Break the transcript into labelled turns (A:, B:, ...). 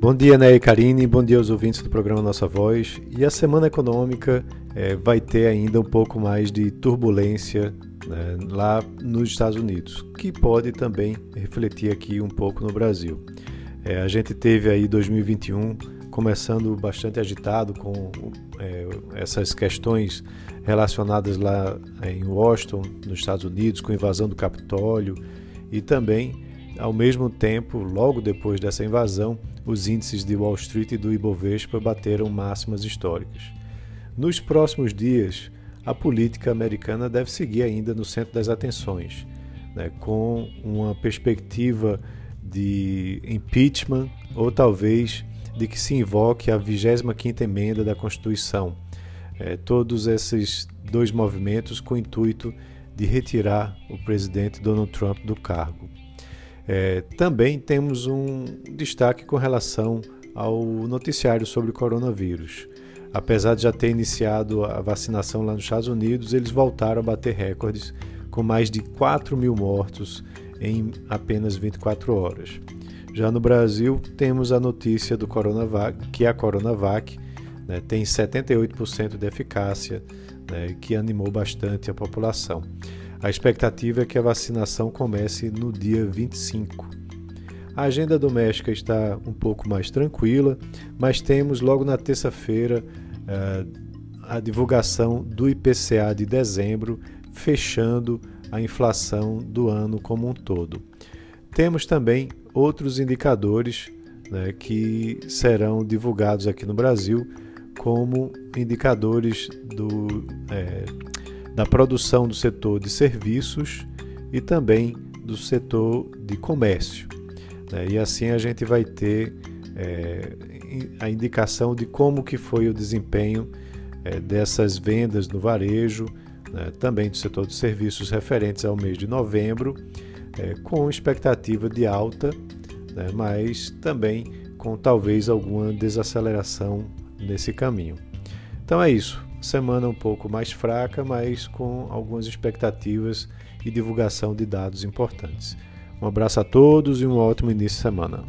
A: Bom dia, Né e Karine, bom dia aos ouvintes do programa Nossa Voz. E a semana econômica é, vai ter ainda um pouco mais de turbulência né, lá nos Estados Unidos, que pode também refletir aqui um pouco no Brasil. É, a gente teve aí 2021 começando bastante agitado com é, essas questões relacionadas lá em Washington, nos Estados Unidos, com invasão do Capitólio e também ao mesmo tempo, logo depois dessa invasão, os índices de Wall Street e do Ibovespa bateram máximas históricas. Nos próximos dias, a política americana deve seguir ainda no centro das atenções, né, com uma perspectiva de impeachment ou talvez de que se invoque a 25ª emenda da Constituição. É, todos esses dois movimentos com o intuito de retirar o presidente Donald Trump do cargo. É, também temos um destaque com relação ao noticiário sobre o coronavírus. Apesar de já ter iniciado a vacinação lá nos Estados Unidos, eles voltaram a bater recordes com mais de 4 mil mortos em apenas 24 horas. Já no Brasil, temos a notícia do Coronavac, que a Coronavac né, tem 78% de eficácia, né, que animou bastante a população. A expectativa é que a vacinação comece no dia 25. A agenda doméstica está um pouco mais tranquila, mas temos logo na terça-feira uh, a divulgação do IPCA de dezembro, fechando a inflação do ano como um todo. Temos também outros indicadores né, que serão divulgados aqui no Brasil, como indicadores do, é, da produção do setor de serviços e também do setor de comércio. Né? E assim a gente vai ter é, a indicação de como que foi o desempenho é, dessas vendas no varejo, né? também do setor de serviços referentes ao mês de novembro, é, com expectativa de alta, né? mas também com talvez alguma desaceleração nesse caminho. Então é isso semana um pouco mais fraca, mas com algumas expectativas e divulgação de dados importantes. Um abraço a todos e um ótimo início de semana.